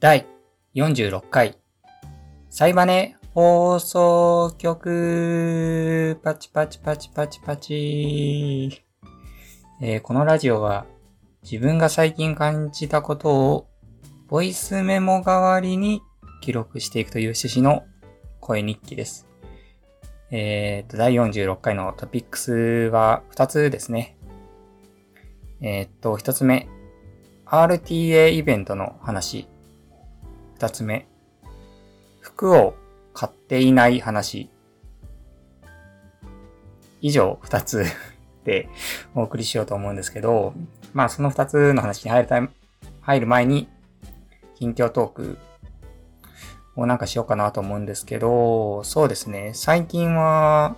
第46回、サイバネ放送局、パチパチパチパチパチ。えーこのラジオは自分が最近感じたことをボイスメモ代わりに記録していくという趣旨の声日記です。えーと、第46回のトピックスは2つですね。えーっと、1つ目、RTA イベントの話。2つ目、服を買っていない話。以上2つ でお送りしようと思うんですけど、まあその2つの話に入るため入る前に、近況トークをなんかしようかなと思うんですけど、そうですね、最近は、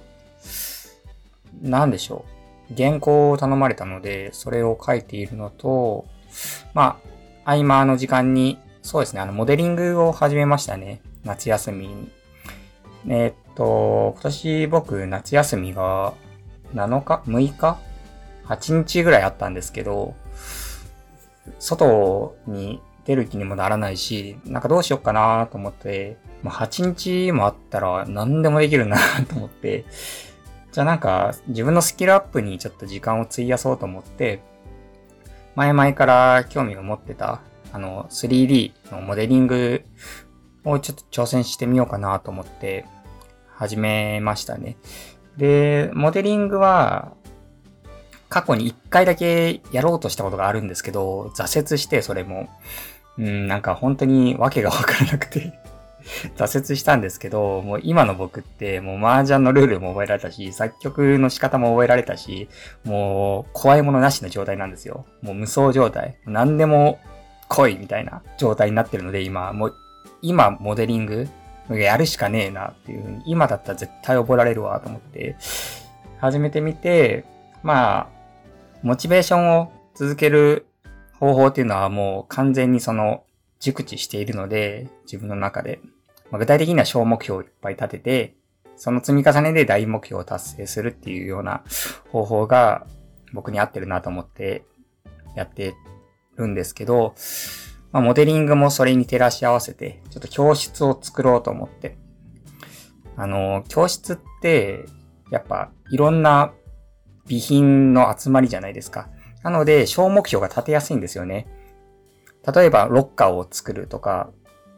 なんでしょう。原稿を頼まれたので、それを書いているのと、まあ、合間の時間に、そうですね、あの、モデリングを始めましたね。夏休みに。えーっと、今年僕、夏休みが7日 ?6 日 ?8 日ぐらいあったんですけど、外に出る気にもならないし、なんかどうしようかなと思って、まあ、8日もあったら何でもできるなと思って、じゃあなんか自分のスキルアップにちょっと時間を費やそうと思って、前々から興味を持ってた、あの、3D のモデリングをちょっと挑戦してみようかなと思って始めましたね。で、モデリングは過去に1回だけやろうとしたことがあるんですけど、挫折してそれも、うん、なんか本当に訳がわからなくて 挫折したんですけど、もう今の僕ってもう麻雀のルールも覚えられたし、作曲の仕方も覚えられたし、もう怖いものなしの状態なんですよ。もう無双状態。何でも来いみたいな状態になってるので今、もう今モデリングやるしかねえなっていうふうに、今だったら絶対覚えられるわと思って始めてみて、まあ、モチベーションを続ける方法っていうのはもう完全にその熟知しているので、自分の中で。まあ、具体的には小目標をいっぱい立てて、その積み重ねで大目標を達成するっていうような方法が僕に合ってるなと思ってやってるんですけど、まあ、モデリングもそれに照らし合わせて、ちょっと教室を作ろうと思って。あの、教室って、やっぱいろんな備品の集まりじゃないですか。なので、小目標が立てやすいんですよね。例えば、ロッカーを作るとか、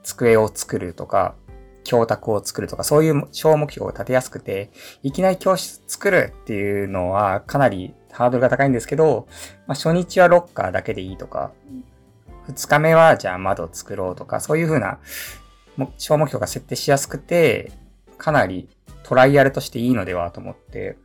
机を作るとか、教託を作るとか、そういう小目標を立てやすくて、いきなり教室作るっていうのはかなりハードルが高いんですけど、まあ、初日はロッカーだけでいいとか、二日目はじゃあ窓作ろうとか、そういう風な小目標が設定しやすくて、かなりトライアルとしていいのではと思って、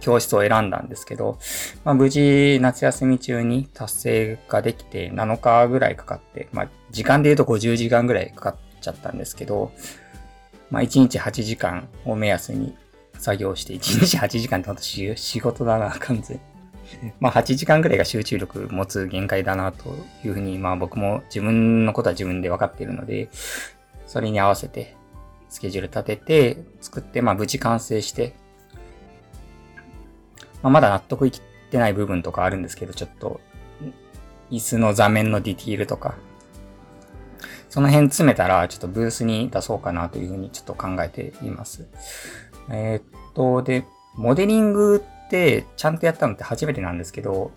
教室を選んだんですけど、まあ、無事夏休み中に達成ができて7日ぐらいかかって、まあ、時間で言うと50時間ぐらいかかっちゃったんですけど、まあ、1日8時間を目安に作業して、1日8時間ってほんと仕事だな、完全。まあ、8時間ぐらいが集中力持つ限界だな、というふうに、まあ僕も自分のことは自分で分かっているので、それに合わせてスケジュール立てて、作って、まあ無事完成して、まあ、まだ納得いってない部分とかあるんですけど、ちょっと、椅子の座面のディティールとか、その辺詰めたら、ちょっとブースに出そうかなというふうにちょっと考えています。えーっと、で、モデリングってちゃんとやったのって初めてなんですけど、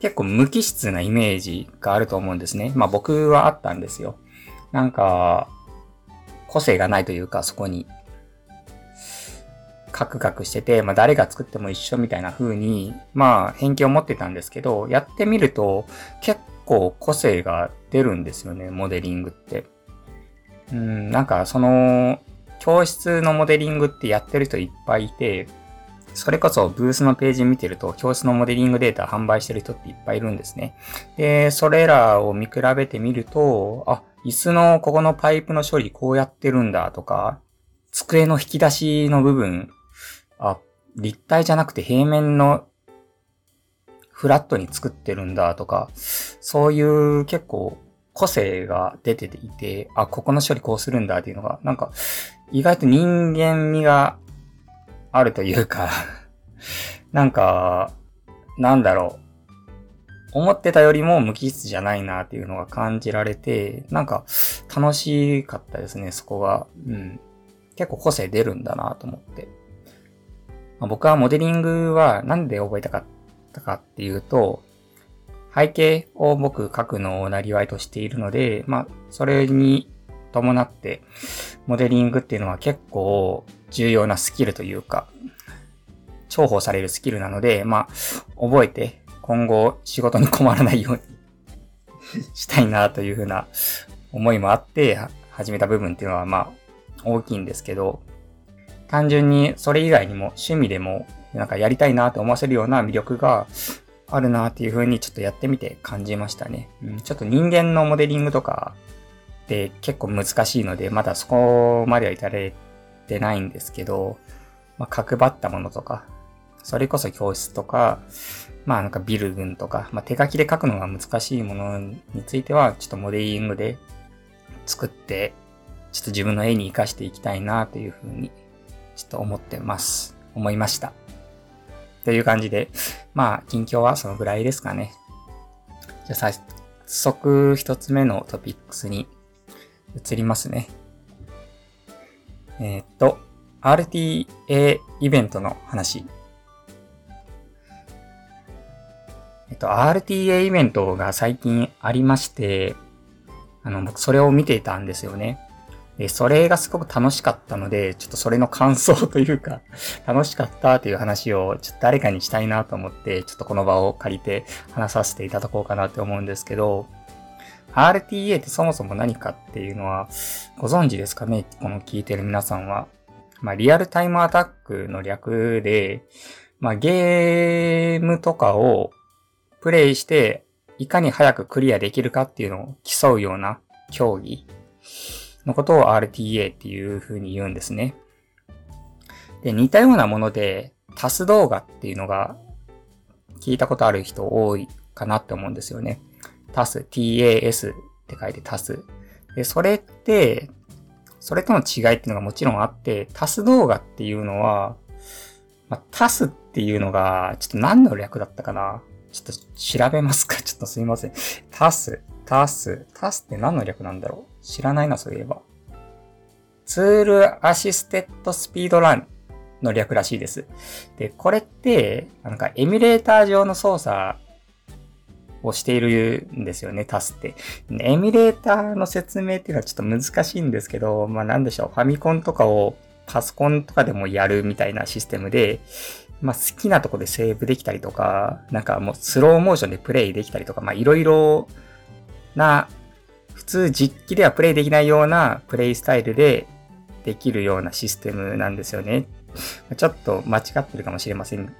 結構無機質なイメージがあると思うんですね。まあ僕はあったんですよ。なんか、個性がないというか、そこに。カクカクしてて、まあ誰が作っても一緒みたいな風に、まあ偏見を持ってたんですけど、やってみると結構個性が出るんですよね、モデリングって。うん、なんかその、教室のモデリングってやってる人いっぱいいて、それこそブースのページ見てると、教室のモデリングデータ販売してる人っていっぱいいるんですね。で、それらを見比べてみると、あ、椅子のここのパイプの処理こうやってるんだとか、机の引き出しの部分、あ、立体じゃなくて平面のフラットに作ってるんだとか、そういう結構個性が出ていて、あ、ここの処理こうするんだっていうのが、なんか意外と人間味があるというか、なんか、なんだろう思ってたよりも無機質じゃないなっていうのが感じられて、なんか楽しかったですね、そこが。うん。結構個性出るんだなと思って。まあ、僕はモデリングはなんで覚えたかったかっていうと、背景を僕書くのをなりわいとしているので、まあ、それに伴って、モデリングっていうのは結構重要なスキルというか、重宝されるスキルなので、まあ、覚えて今後仕事に困らないように したいなというふうな思いもあって始めた部分っていうのはまあ大きいんですけど、単純にそれ以外にも趣味でもなんかやりたいなと思わせるような魅力があるなっていう風にちょっとやってみて感じましたね。うん、ちょっと人間のモデリングとかって結構難しいので、まだそこまでは至れてないんですけど、まあ、角張ったものとか、それこそ教室とか、まあなんかビル群とか、まあ手書きで書くのが難しいものについては、ちょっとモデリングで作って、ちょっと自分の絵に活かしていきたいなというふうに、ちょっと思ってます。思いました。という感じで、まあ近況はそのぐらいですかね。じゃあ早速一つ目のトピックスに移りますね。えー、っと、RTA イベントの話えっと、RTA イベントが最近ありまして、あの、僕それを見ていたんですよね。で、それがすごく楽しかったので、ちょっとそれの感想というか、楽しかったという話をちょっと誰かにしたいなと思って、ちょっとこの場を借りて話させていただこうかなって思うんですけど、RTA ってそもそも何かっていうのはご存知ですかね？この聞いてる皆さんは。まあ、リアルタイムアタックの略で、まあ、ゲームとかをプレイして、いかに早くクリアできるかっていうのを競うような競技のことを RTA っていう風に言うんですね。で、似たようなもので、タス動画っていうのが聞いたことある人多いかなって思うんですよね。タス、tas って書いてタス。で、それって、それとの違いっていうのがもちろんあって、タス動画っていうのは、まあ、タスっていうのが、ちょっと何の略だったかな？ちょっと調べますか？ちょっとすいません。タス、タス、タスって何の略なんだろう？知らないな、そういえば。ツールアシステッドスピードランの略らしいです。で、これって、なんかエミュレーター上の操作をしているんですよね、タスって。エミュレーターの説明っていうのはちょっと難しいんですけど、まあなんでしょう、ファミコンとかをパソコンとかでもやるみたいなシステムで、まあ、好きなとこでセーブできたりとか、なんかもうスローモーションでプレイできたりとか、まあ、いろいろな、普通実機ではプレイできないようなプレイスタイルでできるようなシステムなんですよね。ちょっと間違ってるかもしれません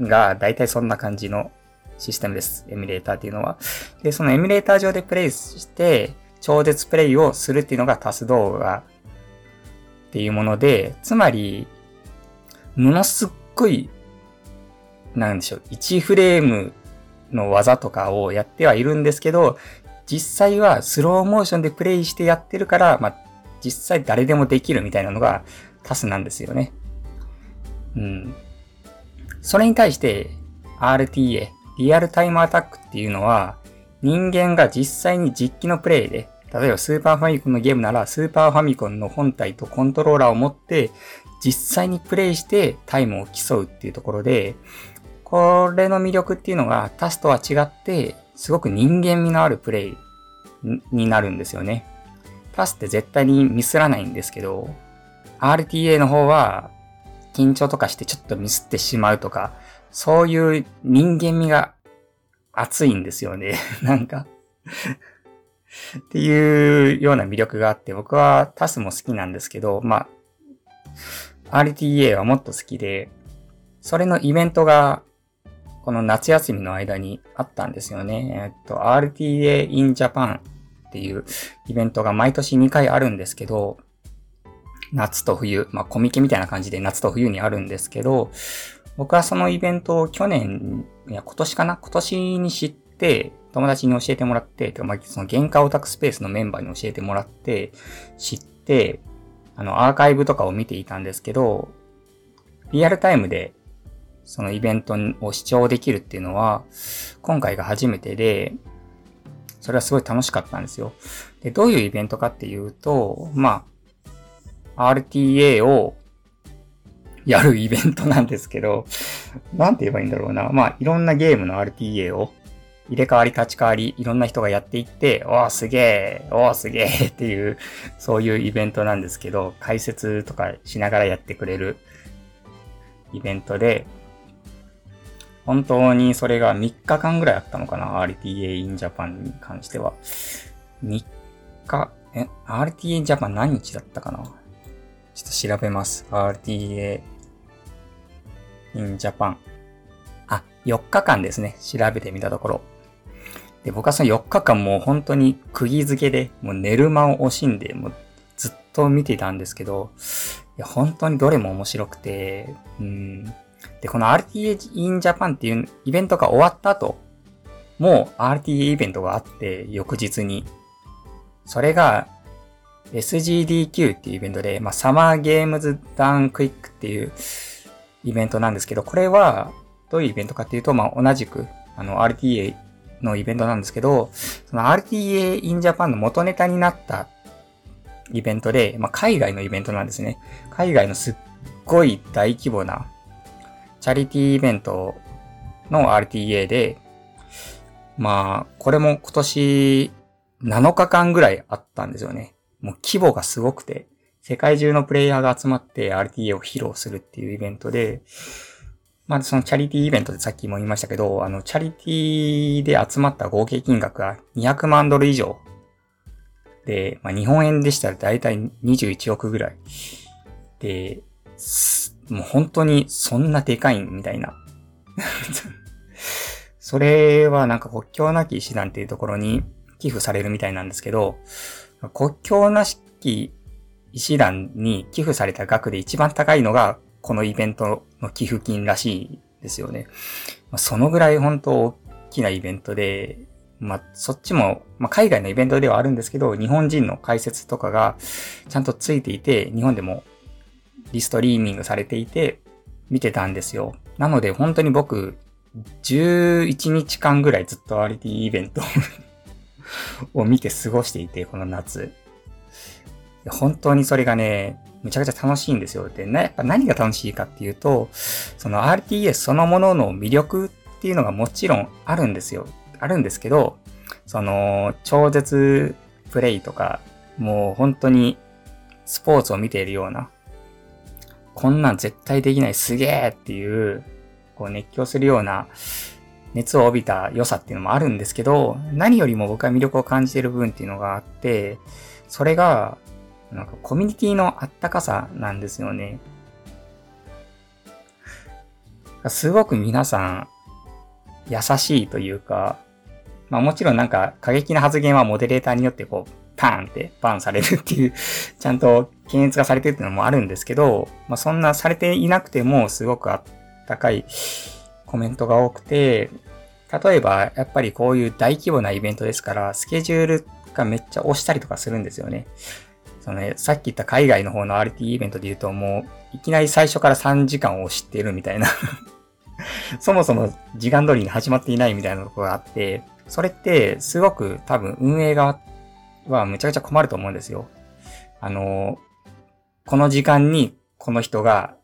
が、大体そんな感じのシステムです。エミュレーターっていうのは。で、そのエミュレーター上でプレイして、超絶プレイをするっていうのがタス動画っていうもので、つまり、ものすっごい、なんでしょう、1フレームの技とかをやってはいるんですけど、実際はスローモーションでプレイしてやってるから、まあ、実際誰でもできるみたいなのがタスなんですよね。うん。それに対して RTA、リアルタイムアタックっていうのは、人間が実際に実機のプレイで、例えばスーパーファミコンのゲームなら、スーパーファミコンの本体とコントローラーを持って、実際にプレイしてタイムを競うっていうところで、これの魅力っていうのがタスとは違って、すごく人間味のあるプレイになるんですよね。タスって絶対にミスらないんですけど、RTA の方は緊張とかしてちょっとミスってしまうとか、そういう人間味が熱いんですよね。なんかっていうような魅力があって、僕はタスも好きなんですけど、まあ、RTA はもっと好きで、それのイベントが、この夏休みの間にあったんですよね。えっと、RTA in Japan っていうイベントが毎年2回あるんですけど、夏と冬、まあコミケみたいな感じで夏と冬にあるんですけど、僕はそのイベントを去年、いや今年かな？今年に知って、友達に教えてもらって、まあ、その原価オタクスペースのメンバーに教えてもらって、知って、あの、アーカイブとかを見ていたんですけど、リアルタイムで、そのイベントを視聴できるっていうのは、今回が初めてで、それはすごい楽しかったんですよ。で、どういうイベントかっていうと、まあ、RTA をやるイベントなんですけど、なんて言えばいいんだろうな。まあ、いろんなゲームの RTA を入れ替わり立ち替わり、いろんな人がやっていって、おーすげえ、おーすげえ っていう、そういうイベントなんですけど、解説とかしながらやってくれるイベントで、本当にそれが3日間ぐらいあったのかな ?RTA in Japan に関しては。3日、え、RTA in Japan 何日だったかな？ちょっと調べます。RTA in Japan。あ、4日間ですね。調べてみたところ。で、僕はその4日間もう本当に釘付けで、もう寝る間を惜しんで、もうずっと見てたんですけど、いや、本当にどれも面白くて、うん。で、この RTA in Japan っていうイベントが終わった後、もう RTA イベントがあって、翌日に。それが SGDQ っていうイベントで、まあ、サマーゲームズダウンクイックっていうイベントなんですけど、これはどういうイベントかっていうと、まあ、同じく、あの、RTA のイベントなんですけど、その RTA in Japan の元ネタになったイベントで、まあ、海外のイベントなんですね。海外のすっごい大規模なチャリティーイベントの RTA で、まあ、これも今年7日間ぐらいあったんですよね。もう規模がすごくて、世界中のプレイヤーが集まって RTA を披露するっていうイベントで、まあそのチャリティーイベントでさっきも言いましたけど、あのチャリティーで集まった合計金額が200万ドル以上。で、まあ日本円でしたらだいたい21億ぐらい。で、もう本当にそんなでかいんみたいな。それはなんか国境なき医師団っていうところに寄付されるみたいなんですけど、国境なき医師団に寄付された額で一番高いのがこのイベントの寄付金らしいですよね。まあ、そのぐらい本当大きなイベントで、まあ、そっちも、まあ、海外のイベントではあるんですけど、日本人の解説とかがちゃんとついていて、日本でもリストリーミングされていて、見てたんですよ。なので本当に僕、11日間ぐらいずっと RT イベント を見て過ごしていて、この夏。本当にそれがね、めちゃくちゃ楽しいんですよ。で、ね、やっぱ何が楽しいかっていうと、その RTS そのものの魅力っていうのがもちろんあるんですよ。あるんですけど、その、超絶プレイとか、もう本当にスポーツを見ているような、こんなん絶対できないすげえっていう、こう熱狂するような熱を帯びた良さっていうのもあるんですけど、何よりも僕は魅力を感じている部分っていうのがあって、それが、なんかコミュニティのあったかさなんですよね。すごく皆さん優しいというか、まあもちろんなんか過激な発言はモデレーターによってこうパーンってバンされるっていう ちゃんと検閲がされてるっていうのもあるんですけど、まあそんなされていなくてもすごくあったかいコメントが多くて、例えばやっぱりこういう大規模なイベントですから、スケジュールがめっちゃ押したりとかするんですよね。そのね、さっき言った海外の方の RT イベントで言うともう、いきなり最初から3時間を押してるみたいな そもそも時間通りに始まっていないみたいなところがあって、それってすごく多分運営側はめちゃくちゃ困ると思うんですよ。あの、この時間にこの人が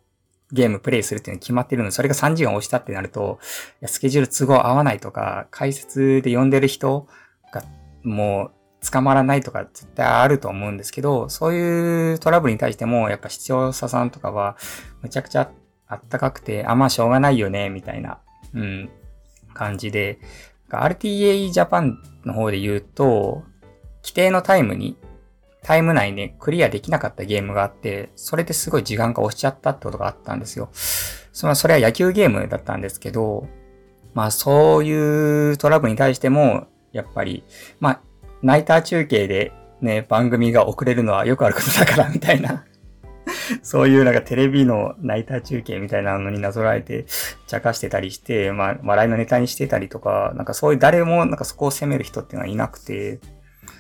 ゲームプレイするっていうの決まってるので、それが3時間押したってなると、スケジュール都合合わないとか、解説で呼んでる人がもう捕まらないとか絶対あると思うんですけど、そういうトラブルに対しても、やっぱ視聴者さんとかは、めちゃくちゃあったかくて、あ、まあしょうがないよね、みたいな、うん、感じで、RTA Japan の方で言うと、規定のタイムに、タイム内でクリアできなかったゲームがあって、それですごい時間が押しちゃったってことがあったんですよ。そのそれは野球ゲームだったんですけど、まあそういうトラブルに対しても、やっぱり、まあ、ナイター中継でね、番組が遅れるのはよくあることだからみたいな そういうなんかテレビのナイター中継みたいなのになぞらえて、茶化してたりして、まあ、笑いのネタにしてたりとか、なんかそういう誰もなんかそこを責める人っていうのはいなくて、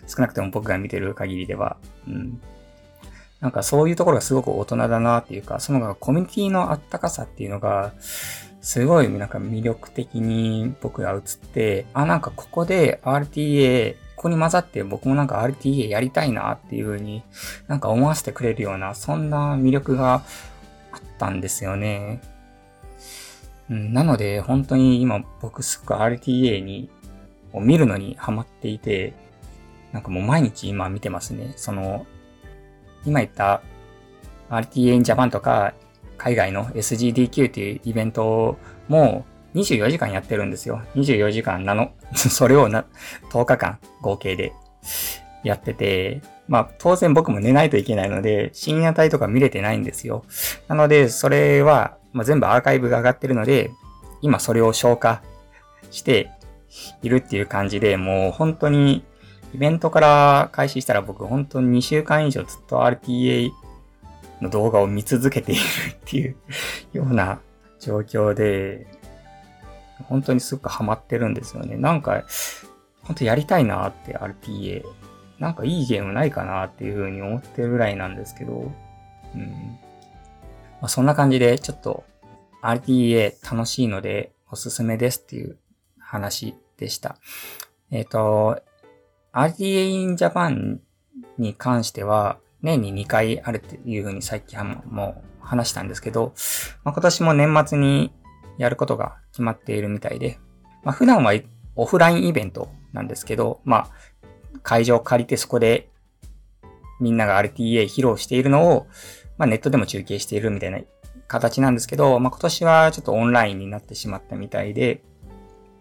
少なくとも僕が見てる限りでは、うん。なんかそういうところがすごく大人だなっていうか、そのコミュニティのあったかさっていうのが、すごいなんか魅力的に僕が映って、あ、なんかここで RTA、ここに混ざって僕もなんか RTA やりたいなっていう風になんか思わせてくれるような、そんな魅力があったんですよね。うん、なので本当に今僕すっごい RTA にを見るのにハマっていて、なんかもう毎日今見てますね。その、今言った RTA in Japan とか海外の SGDQ っていうイベントも24時間やってるんですよ。24時間なの、それをな、10日間合計でやってて、まあ当然僕も寝ないといけないので、深夜帯とか見れてないんですよ。なので、それは、まあ、全部アーカイブが上がってるので、今それを消化しているっていう感じで、もう本当にイベントから開始したら僕本当に2週間以上ずっと RTA の動画を見続けているっていうような状況で、本当にすごくハマってるんですよね。なんか、本当やりたいなって RTA。なんかいいゲームないかなっていう風に思ってるぐらいなんですけど、うん。まあ、そんな感じでちょっと RTA 楽しいのでおすすめですっていう話でした。えっ、ー、と、RTA in Japan に関しては、年に2回あるっていうふうに最近もう話したんですけど、まあ、今年も年末にやることが決まっているみたいで、まあ、普段はオフラインイベントなんですけど、まあ、会場を借りてそこでみんなが RTA 披露しているのを、まあ、ネットでも中継しているみたいな形なんですけど、まあ、今年はちょっとオンラインになってしまったみたいで、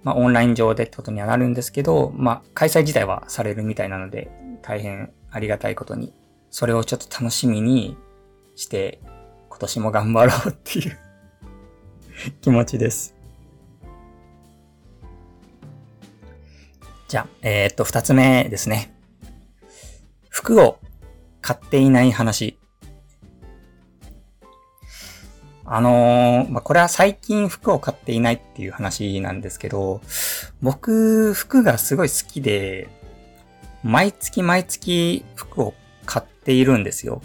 まあ、オンライン上でってことにはなるんですけど、まあ、開催自体はされるみたいなので、大変ありがたいことにそれをちょっと楽しみにして、今年も頑張ろうっていう 気持ちです。じゃあ、えー、っと、二つ目ですね。服を買っていない話。あのー、まあ、これは最近服を買っていないっていう話なんですけど、僕、服がすごい好きで、毎月毎月服を買っているんですよ。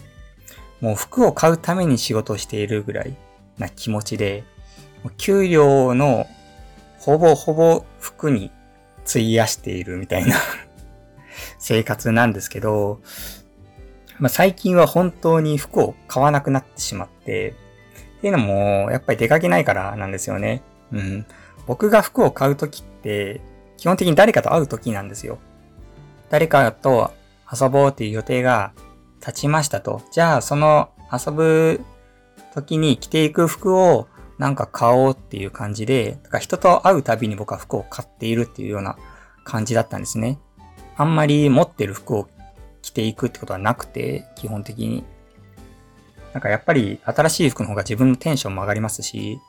もう服を買うために仕事しているぐらいな気持ちで、給料のほぼほぼ服に費やしているみたいな 生活なんですけど、まあ、最近は本当に服を買わなくなってしまって、っていうのも、やっぱり出かけないからなんですよね。うん。僕が服を買うときって、基本的に誰かと会うときなんですよ。誰かと遊ぼうっていう予定が立ちましたと。じゃあ、その遊ぶ時に着ていく服をなんか買おうっていう感じで、だから人と会うたびに僕は服を買っているっていうような感じだったんですね。あんまり持ってる服を着ていくってことはなくて、基本的に。なんかやっぱり新しい服の方が自分のテンションも上がりますし、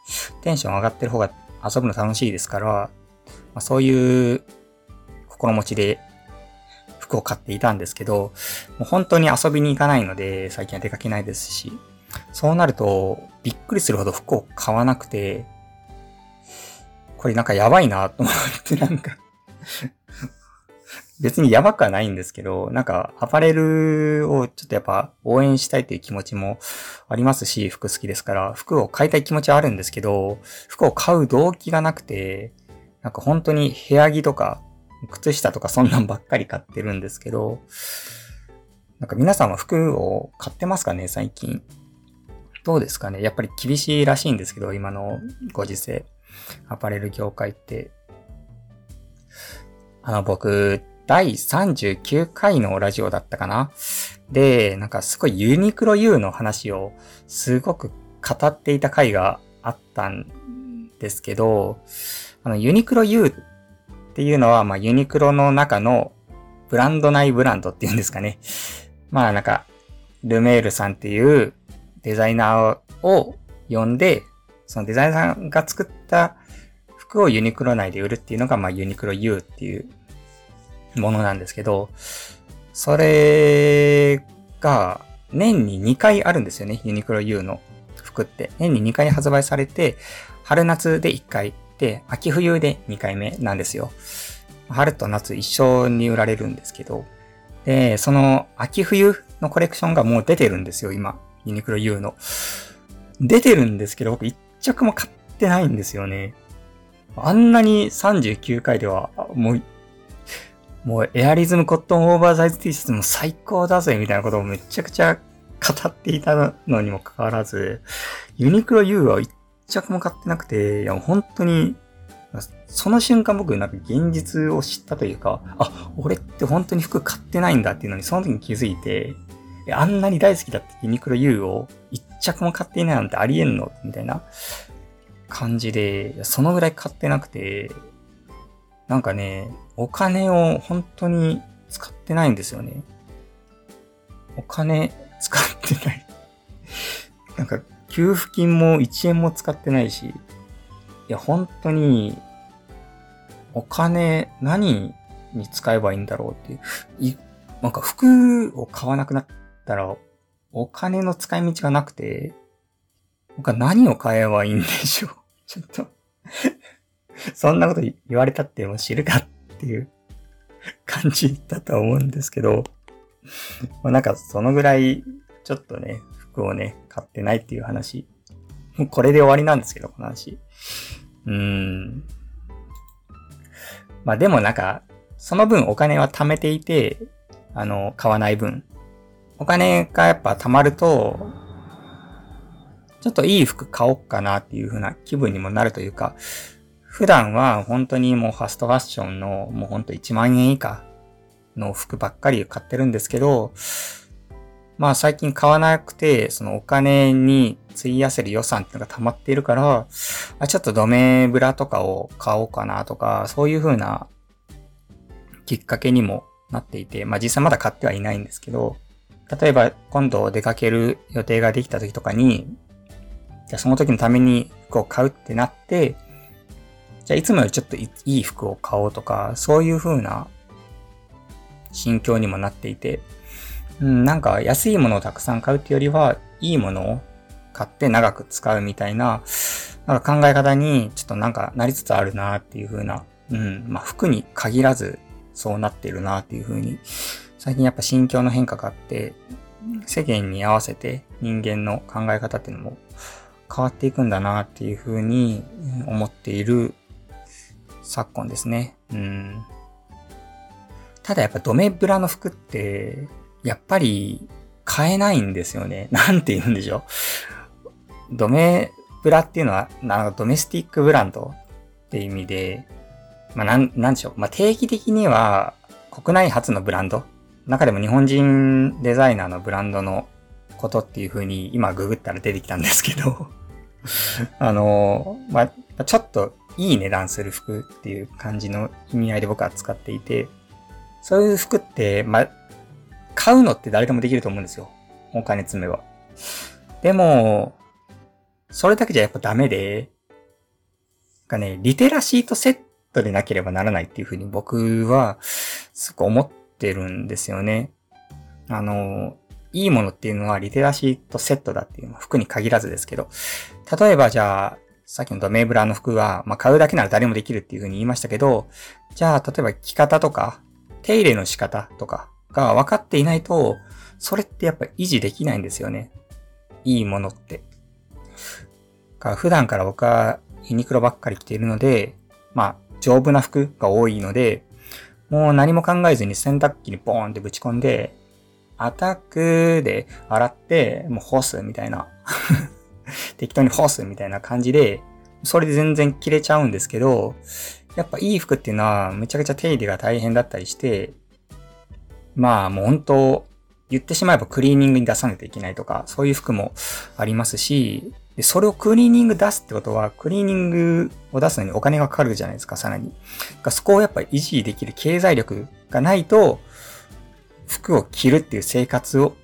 テンション上がってる方が遊ぶの楽しいですから、まあ、そういう心持ちで服を買っていたんですけど、もう本当に遊びに行かないので、最近は出かけないですし、そうなると、びっくりするほど服を買わなくて、これなんかやばいなと思ってなんか 別にやばくはないんですけど、なんかアパレルをちょっとやっぱ応援したいという気持ちもありますし、服好きですから、服を買いたい気持ちはあるんですけど、服を買う動機がなくて、なんか本当に部屋着とか靴下とかそんなんばっかり買ってるんですけど、なんか皆さんは服を買ってますかね、最近。どうですかね？やっぱり厳しいらしいんですけど、今のご時世。アパレル業界って。あの、僕、第39回のラジオだったかな？で、なんかすごいユニクロ U の話をすごく語っていた回があったんですけど、あの、ユニクロ U っていうのは、まあ、ユニクロの中のブランド内ブランドっていうんですかね。まあ、なんか、ルメールさんっていうデザイナーを呼んで、そのデザイナーさんが作った服をユニクロ内で売るっていうのが、まあ、ユニクロ U っていうものなんですけど、それが年に2回あるんですよね。ユニクロ U の服って。年に2回発売されて、春夏で1回で、秋冬で2回目なんですよ。春と夏一緒に売られるんですけど、で、その秋冬のコレクションがもう出てるんですよ、今。ユニクロ U の。出てるんですけど、僕一着も買ってないんですよね。あんなに39回では、もう、もうエアリズムコットンオーバーサイズ T シャツも最高だぜみたいなことをめちゃくちゃ語っていたのにもかかわらず、ユニクロ U は一着も買ってなくて、いや本当に、その瞬間僕なんか現実を知ったというか、あ、俺って本当に服買ってないんだっていうのにその時に気づいて、あんなに大好きだったユニクロ U を一着も買っていないなんてありえんのみたいな感じで、そのぐらい買ってなくて、なんかね、お金を本当に使ってないんですよね。お金使ってない なんか、給付金も1円も使ってないし、いや、本当に、お金何に使えばいいんだろうっていう。い、なんか服を買わなくなったら、お金の使い道がなくて、僕は何を買えばいいんでしょう？ちょっと そんなこと言われたっても知るかっていう 感じだと思うんですけど、まあなんかそのぐらいちょっとね、服をね、買ってないっていう話。もうこれで終わりなんですけど、この話。うーん。まあでもなんか、その分お金は貯めていて、あの、買わない分。お金がやっぱ貯まると、ちょっといい服買おうかなっていう風な気分にもなるというか、普段は本当にもうファストファッションのもうほんと1万円以下の服ばっかり買ってるんですけど、まあ最近買わなくて、そのお金に費やせる予算っていうのが溜まっているから、あちょっとドメブラとかを買おうかなとか、そういう風なきっかけにもなっていて、まあ実際まだ買ってはいないんですけど、例えば今度出かける予定ができた時とかに、じゃあその時のために服を買うってなって、じゃあいつもよりちょっといい服を買おうとか、そういう風な心境にもなっていて、うん、なんか安いものをたくさん買うっていうよりは、いいものを買って長く使うみたいな、なんか考え方にちょっとなんかなりつつあるなっていう風な、うん、まあ服に限らずそうなってるなっていう風に、最近やっぱ心境の変化があって、世間に合わせて人間の考え方っていうのも変わっていくんだなっていう風に思っている昨今ですね。うん。ただやっぱドメブラの服って、やっぱり買えないんですよね。なんて言うんでしょう。ドメブラっていうのは、なんかドメスティックブランドって意味で、まあなん、なんでしょう。まあ定期的には国内初のブランド。中でも日本人デザイナーのブランドのことっていう風に今ググったら出てきたんですけど あの、まあ、ちょっといい値段する服っていう感じの意味合いで僕は使っていて、そういう服って、まあ、買うのって誰でもできると思うんですよ。お金詰めば。でも、それだけじゃやっぱダメで、かね、リテラシーとセットでなければならないっていうふうに僕は、すごく思ってるんですよね。あの、いいものっていうのはリテラシーとセットだっていうのは服に限らずですけど、例えばじゃあ、さっきのドメーブラーの服は、まあ、買うだけなら誰もできるっていう風に言いましたけど、じゃあ、例えば着方とか、手入れの仕方とかが分かっていないと、それってやっぱ維持できないんですよね。いいものって。普段から僕はユニクロばっかり着ているので、まあ、丈夫な服が多いので、もう何も考えずに洗濯機にボーンってぶち込んで、アタックで洗って、もう干すみたいな。適当に干すみたいな感じで、それで全然着れちゃうんですけど、やっぱいい服っていうのはめちゃくちゃ手入れが大変だったりして、まあもう本当、言ってしまえばクリーニングに出さないといけないとか、そういう服もありますし、でそれをクリーニング出すってことは、クリーニングを出すのにお金がかかるじゃないですか、さらに。そこをやっぱり維持できる経済力がないと、服を着るっていう生活を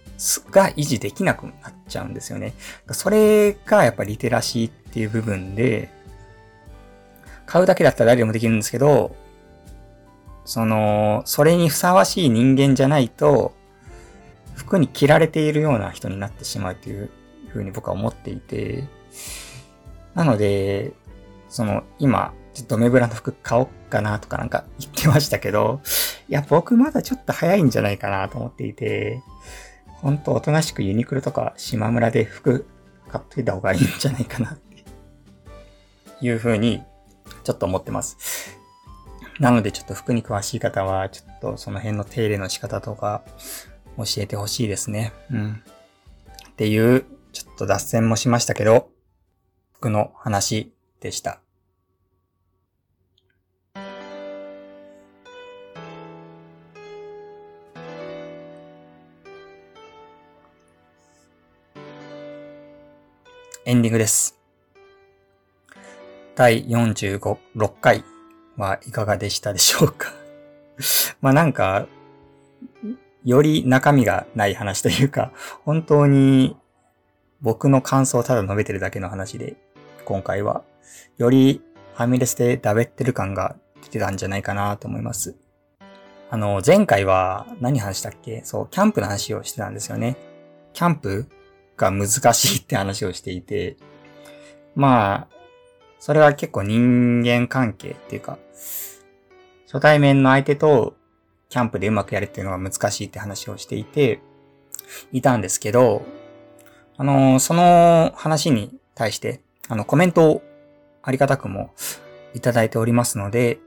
が維持できなくなっちゃうんですよね。それがやっぱリテラシーっていう部分で、買うだけだったら誰でもできるんですけど、その、それにふさわしい人間じゃないと、服に着られているような人になってしまうというふうに僕は思っていて、なので、その、今、ちょっとメブラの服買おうかなとかなんか言ってましたけど、いや、僕まだちょっと早いんじゃないかなと思っていて、ほんとおとなしくユニクロとか島村で服買っといた方がいいんじゃないかなっていうふうに、ちょっと思ってます。なのでちょっと服に詳しい方は、ちょっとその辺の手入れの仕方とか、教えてほしいですね。うん。っていう、ちょっと脱線もしましたけど、服の話でした。エンディングです。第45、6回はいかがでしたでしょうか？まあなんか、より中身がない話というか、本当に僕の感想をただ述べてるだけの話で、今回は、よりファミレスでダベってる感が出てたんじゃないかなと思います。あの、前回は何話したっけ？そう、キャンプの話をしてたんですよね。キャンプが難しいって話をしていて、まあ、それは結構人間関係っていうか、初対面の相手とキャンプでうまくやるっていうのが難しいって話をしていて、いたんですけど、あの、その話に対して、あの、コメントをありがたくもいただいておりますので、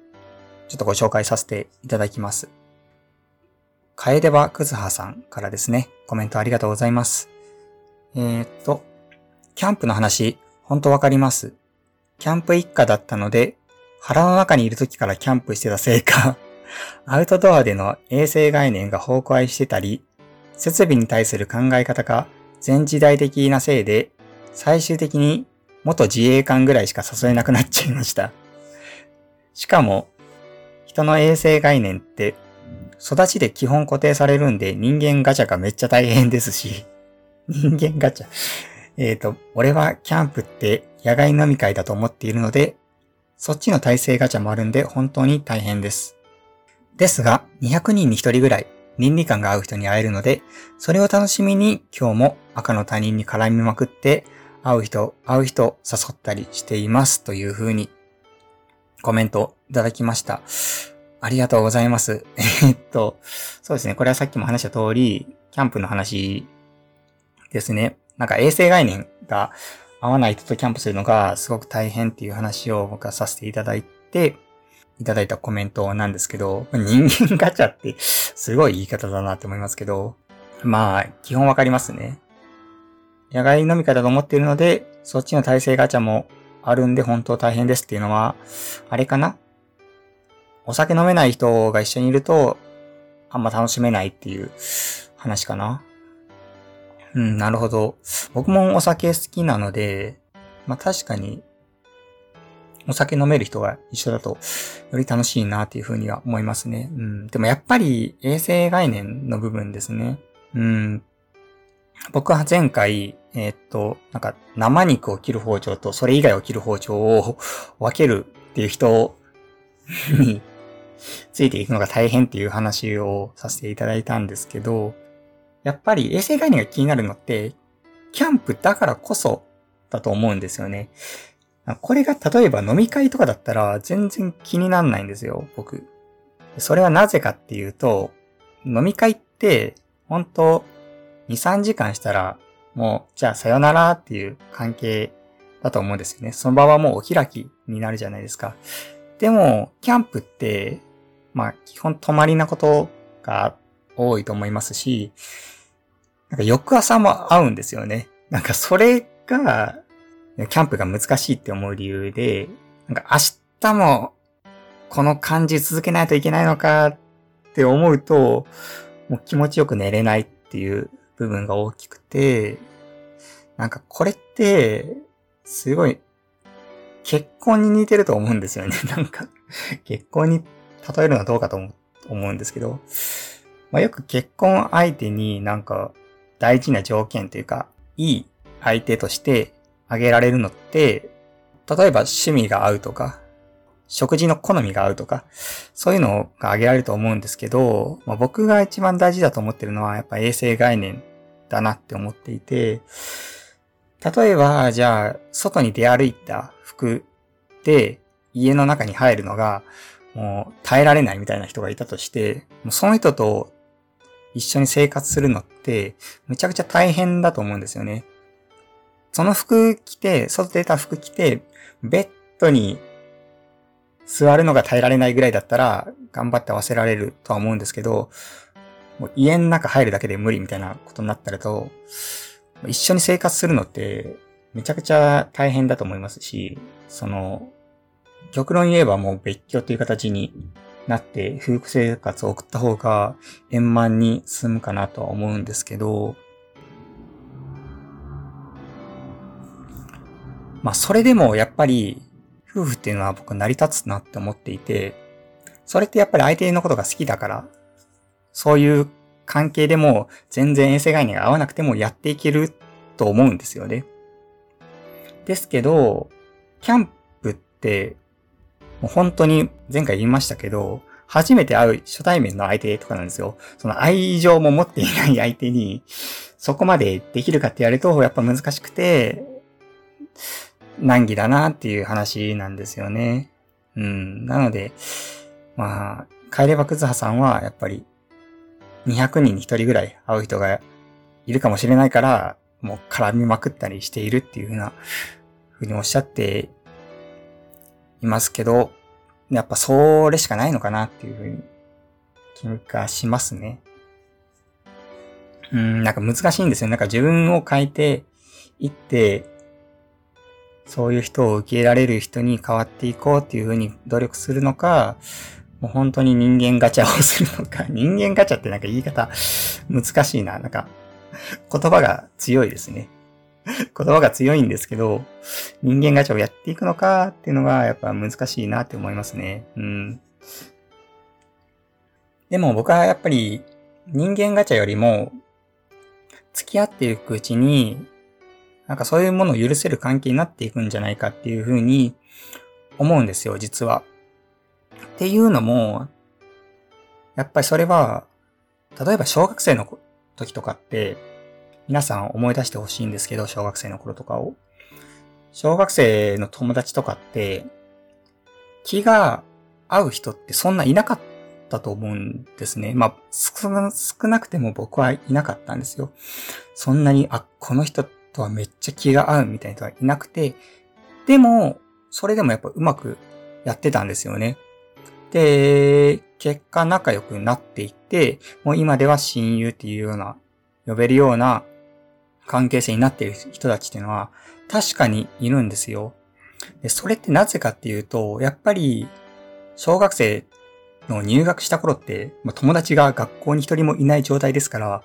ちょっとご紹介させていただきます。カエデバクズハさんからですね、コメントありがとうございます。えー、っと、キャンプの話、ほんとわかります。キャンプ一家だったので、腹の中にいる時からキャンプしてたせいか、アウトドアでの衛生概念が崩壊してたり、設備に対する考え方が全時代的なせいで、最終的に元自衛官ぐらいしか誘えなくなっちゃいました。しかも、人の衛生概念って、育ちで基本固定されるんで人間ガチャがめっちゃ大変ですし、人間ガチャ。えっ、と、俺はキャンプって野外飲み会だと思っているので、そっちの体制ガチャもあるんで本当に大変です。ですが、200人に1人ぐらい倫理観が合う人に会えるので、それを楽しみに今日も赤の他人に絡みまくって、会う人、会う人誘ったりしていますという風にコメントいただきました。ありがとうございます。えっと、そうですね。これはさっきも話した通り、キャンプの話ですね。なんか衛生概念が合わない人とキャンプするのがすごく大変っていう話を僕はさせていただいて、いただいたコメントなんですけど、人間ガチャってすごい言い方だなって思いますけど、まあ、基本わかりますね。野外飲み会だと思っているので、そっちの体制ガチャもあるんで本当大変ですっていうのは、あれかな？お酒飲めない人が一緒にいると、あんま楽しめないっていう話かなうん、なるほど。僕もお酒好きなので、まあ確かに、お酒飲める人が一緒だと、より楽しいなっていうふうには思いますね。うん。でもやっぱり衛生概念の部分ですね。うん。僕は前回、えー、っと、なんか生肉を切る包丁とそれ以外を切る包丁を分けるっていう人についていくのが大変っていう話をさせていただいたんですけど、やっぱり衛生概念が気になるのって、キャンプだからこそだと思うんですよね。これが例えば飲み会とかだったら全然気になんないんですよ、僕。それはなぜかっていうと、飲み会って本当2、3時間したらもうじゃあさよならっていう関係だと思うんですよね。その場はもうお開きになるじゃないですか。でも、キャンプって、まあ基本泊まりなことが多いと思いますし、なんか翌朝も会うんですよね。なんかそれが、キャンプが難しいって思う理由で、なんか明日もこの感じ続けないといけないのかって思うと、もう気持ちよく寝れないっていう部分が大きくて、なんかこれって、すごい、結婚に似てると思うんですよね。なんか、結婚に例えるのはどうかと思うんですけど、まあ、よく結婚相手になんか大事な条件というか、いい相手として挙げられるのって、例えば趣味が合うとか、食事の好みが合うとか、そういうのが挙げられると思うんですけど、まあ、僕が一番大事だと思ってるのはやっぱ衛生概念だなって思っていて、例えば、じゃあ、外に出歩いた服で家の中に入るのが、もう耐えられないみたいな人がいたとして、もうその人と一緒に生活するのって、むちゃくちゃ大変だと思うんですよね。その服着て、外出た服着て、ベットに座るのが耐えられないぐらいだったら、頑張って合わせられるとは思うんですけど、もう家の中入るだけで無理みたいなことになったらと、一緒に生活するのってめちゃくちゃ大変だと思いますし、その、極論言えばもう別居という形になって夫婦生活を送った方が円満に進むかなとは思うんですけど、まあそれでもやっぱり夫婦っていうのは僕成り立つなって思っていて、それってやっぱり相手のことが好きだから、そういう関係でも全然衛生概念が合わなくてもやっていけると思うんですよね。ですけど、キャンプって、もう本当に前回言いましたけど、初めて会う初対面の相手とかなんですよ。その愛情も持っていない相手に、そこまでできるかって言われると、やっぱ難しくて、難儀だなっていう話なんですよね。うん。なので、まあ、帰ればくずはさんは、やっぱり、200人に1人ぐらい会う人がいるかもしれないから、もう絡みまくったりしているっていうふうな、ふうにおっしゃっていますけど、やっぱそれしかないのかなっていうふうに気がしますね。うん、なんか難しいんですよ。なんか自分を変えていって、そういう人を受け入れられる人に変わっていこうっていうふうに努力するのか、もう本当に人間ガチャをするのか、人間ガチャってなんか言い方難しいな。なんか言葉が強いですね。言葉が強いんですけど、人間ガチャをやっていくのかっていうのがやっぱ難しいなって思いますね。うん。でも僕はやっぱり人間ガチャよりも付き合っていくうちになんかそういうものを許せる関係になっていくんじゃないかっていうふうに思うんですよ、実は。っていうのも、やっぱりそれは、例えば小学生の時とかって、皆さん思い出してほしいんですけど、小学生の頃とかを。小学生の友達とかって、気が合う人ってそんないなかったと思うんですね。まあ、少なくても僕はいなかったんですよ。そんなに、あ、この人とはめっちゃ気が合うみたいな人はいなくて、でも、それでもやっぱうまくやってたんですよね。で、結果仲良くなっていって、もう今では親友っていうような、呼べるような関係性になっている人たちっていうのは確かにいるんですよ。で、それってなぜかっていうと、やっぱり、小学生の入学した頃って、まあ、友達が学校に一人もいない状態ですから、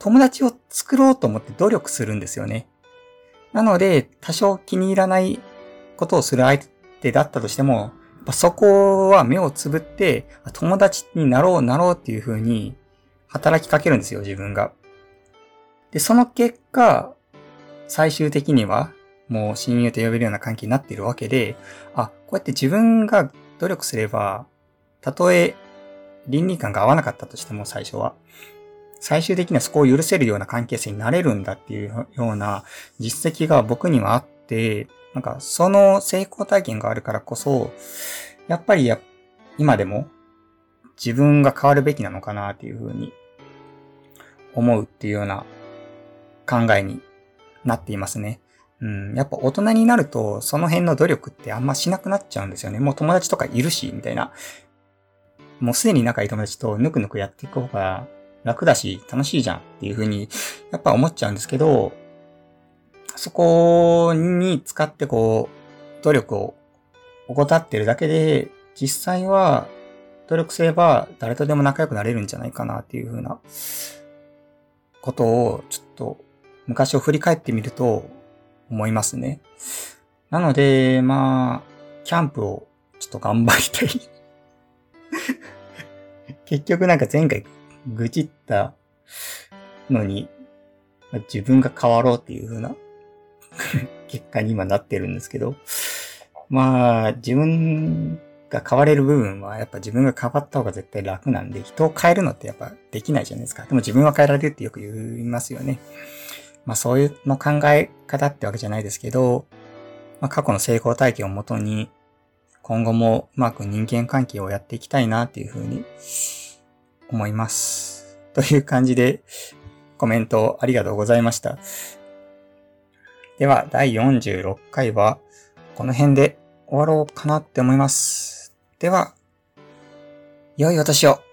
友達を作ろうと思って努力するんですよね。なので、多少気に入らないことをする相手だったとしても、そこは目をつぶって、友達になろうなろうっていう風に働きかけるんですよ、自分が。で、その結果、最終的には、もう親友と呼べるような関係になっているわけで、あ、こうやって自分が努力すれば、たとえ倫理観が合わなかったとしても最初は、最終的にはそこを許せるような関係性になれるんだっていうような実績が僕にはあって、なんかその成功体験があるからこそ、やっぱりや今でも自分が変わるべきなのかなっていうふうに思うっていうような考えになっていますね。うん、やっぱ大人になると、その辺の努力ってあんましなくなっちゃうんですよね。もう友達とかいるし、みたいな。もうすでに仲いい友達とぬくぬくやっていく方が楽だし、楽しいじゃんっていう風に、やっぱ思っちゃうんですけど、そこに使ってこう、努力を怠ってるだけで、実際は努力すれば誰とでも仲良くなれるんじゃないかなっていう風なことをちょっと昔を振り返ってみると思いますね。なので、まあ、キャンプをちょっと頑張りたい 結局なんか前回愚痴ったのに、自分が変わろうっていう風な 結果に今なってるんですけど、まあ、自分が変われる部分はやっぱ自分が変わった方が絶対楽なんで、人を変えるのってやっぱできないじゃないですか。でも自分は変えられるってよく言いますよね。まあそういうの考え方ってわけじゃないですけど、まあ過去の成功体験をもとに、今後もうまく人間関係をやっていきたいなっていうふうに思います。という感じでコメントありがとうございました。では、第46回はこの辺で終わろうかなって思います。では、良いお年を。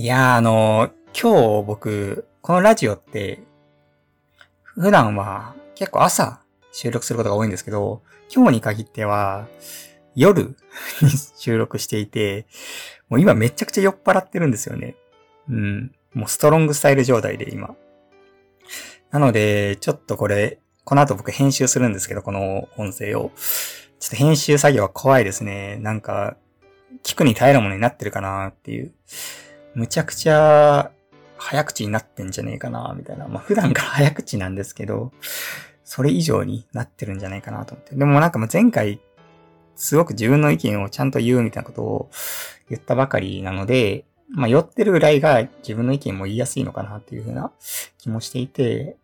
いや、あの、今日僕、このラジオって、普段は結構朝収録することが多いんですけど、今日に限っては、夜 に収録していて、もう今めちゃくちゃ酔っ払ってるんですよね。うん。もうストロングスタイル状態で今。なので、ちょっとこれ、この後僕編集するんですけど、この音声を。ちょっと編集作業は怖いですね。なんか、聞くに耐えるものになってるかなっていう。むちゃくちゃ早口になってんじゃねえかなみたいな。まあ普段から早口なんですけど、それ以上になってるんじゃないかなと思って。でもなんか前回、すごく自分の意見をちゃんと言うみたいなことを言ったばかりなので、まあ酔ってるぐらいが自分の意見も言いやすいのかなっていうふうな気もしていて、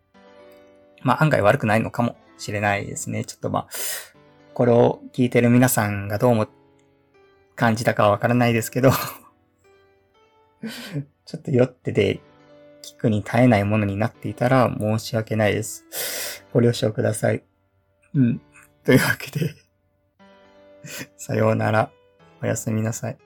まあ案外悪くないのかもしれないですね。ちょっとまあ、これを聞いてる皆さんがどうも感じたかはわからないですけど ちょっと酔ってて聞くに耐えないものになっていたら申し訳ないです。ご了承ください。うん。というわけでさようなら。おやすみなさい。